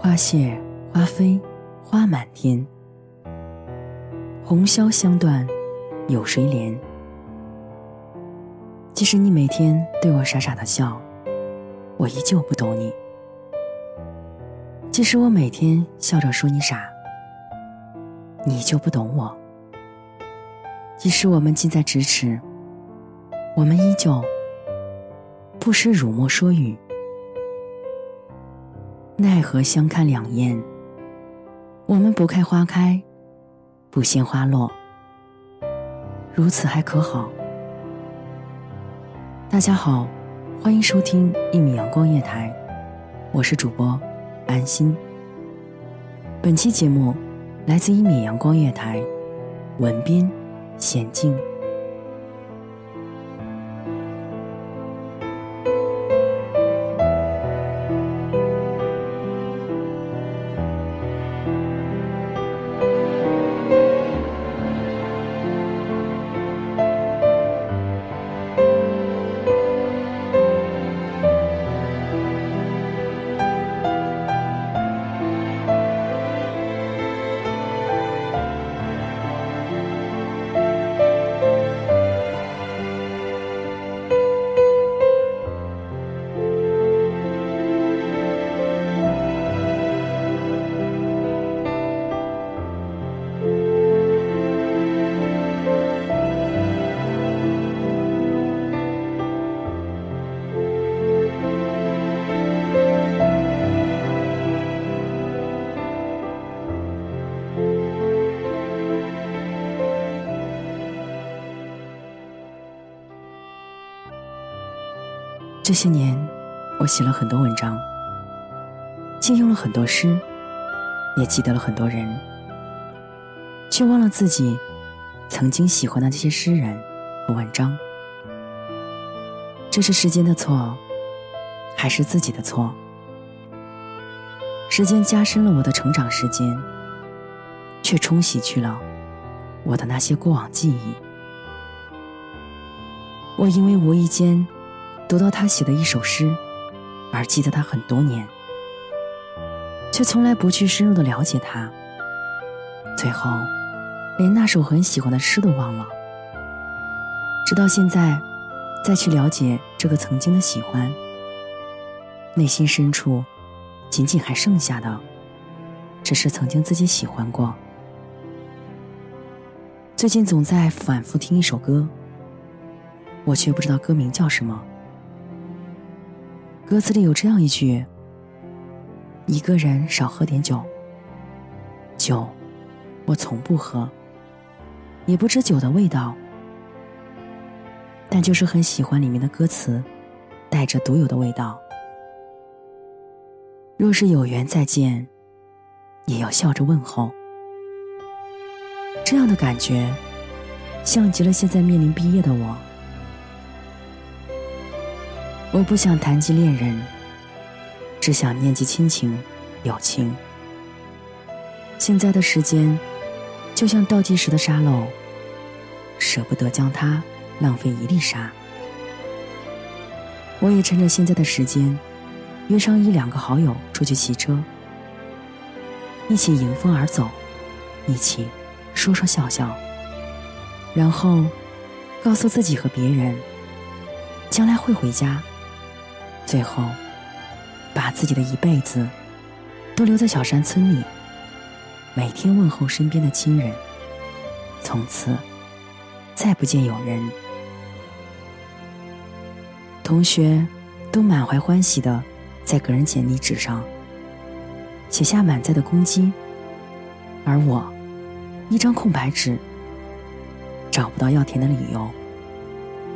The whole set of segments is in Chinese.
花谢花飞，花满天。红消香断，有谁怜？即使你每天对我傻傻的笑，我依旧不懂你。即使我每天笑着说你傻，你就不懂我。即使我们近在咫尺，我们依旧不时辱没说语。奈何相看两厌，我们不开花开，不羡花落，如此还可好？大家好，欢迎收听一米阳光夜台，我是主播安心。本期节目来自一米阳光夜台，文编娴静。这些年，我写了很多文章，借用了很多诗，也记得了很多人，却忘了自己曾经喜欢的这些诗人和文章。这是时间的错，还是自己的错？时间加深了我的成长时间，却冲洗去了我的那些过往记忆。我因为无意间。读到他写的一首诗，而记得他很多年，却从来不去深入的了解他，最后连那首很喜欢的诗都忘了。直到现在，再去了解这个曾经的喜欢，内心深处仅仅还剩下的，只是曾经自己喜欢过。最近总在反复听一首歌，我却不知道歌名叫什么。歌词里有这样一句：“一个人少喝点酒，酒我从不喝，也不知酒的味道，但就是很喜欢里面的歌词，带着独有的味道。若是有缘再见，也要笑着问候。这样的感觉，像极了现在面临毕业的我。”我不想谈及恋人，只想念及亲情、友情。现在的时间，就像倒计时的沙漏，舍不得将它浪费一粒沙。我也趁着现在的时间，约上一两个好友出去骑车，一起迎风而走，一起说说笑笑，然后告诉自己和别人，将来会回家。最后，把自己的一辈子都留在小山村里，每天问候身边的亲人，从此再不见有人。同学都满怀欢喜的在个人简历纸上写下满载的攻击，而我一张空白纸，找不到要填的理由。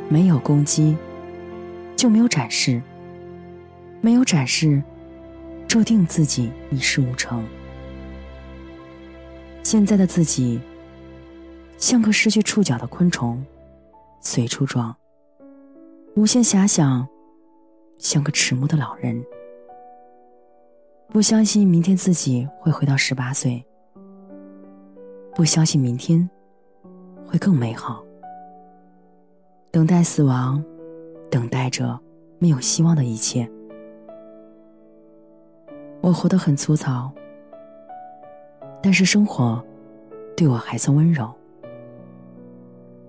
没有攻击，就没有展示。没有展示，注定自己一事无成。现在的自己，像个失去触角的昆虫，随处撞；无限遐想，像个迟暮的老人。不相信明天自己会回到十八岁，不相信明天会更美好。等待死亡，等待着没有希望的一切。我活得很粗糙，但是生活对我还算温柔。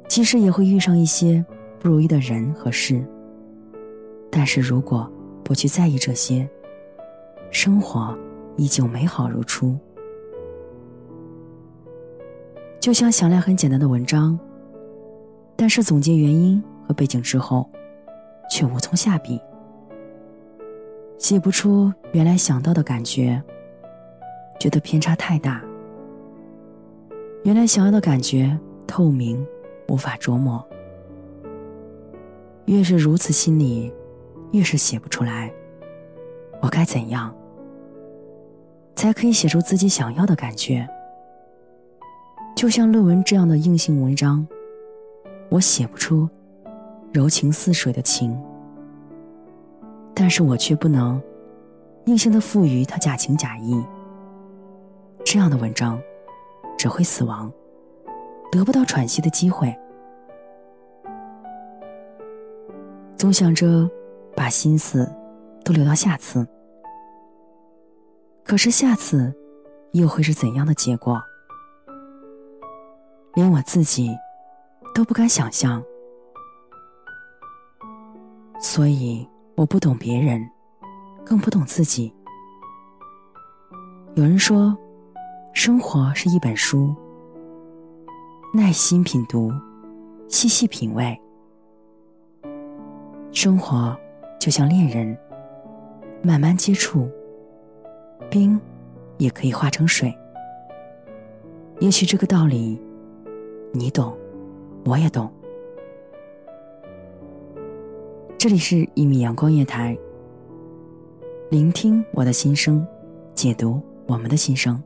即使也会遇上一些不如意的人和事，但是如果不去在意这些，生活依旧美好如初。就像想来很简单的文章，但是总结原因和背景之后，却无从下笔。写不出原来想到的感觉，觉得偏差太大。原来想要的感觉透明，无法琢磨。越是如此心里，越是写不出来。我该怎样，才可以写出自己想要的感觉？就像论文这样的硬性文章，我写不出柔情似水的情。但是我却不能硬性的赋予它假情假意。这样的文章只会死亡，得不到喘息的机会。总想着把心思都留到下次，可是下次又会是怎样的结果？连我自己都不敢想象，所以。我不懂别人，更不懂自己。有人说，生活是一本书，耐心品读，细细品味。生活就像恋人，慢慢接触，冰也可以化成水。也许这个道理，你懂，我也懂。这里是一米阳光夜台，聆听我的心声，解读我们的心声。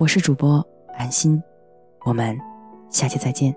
我是主播安心，我们下期再见。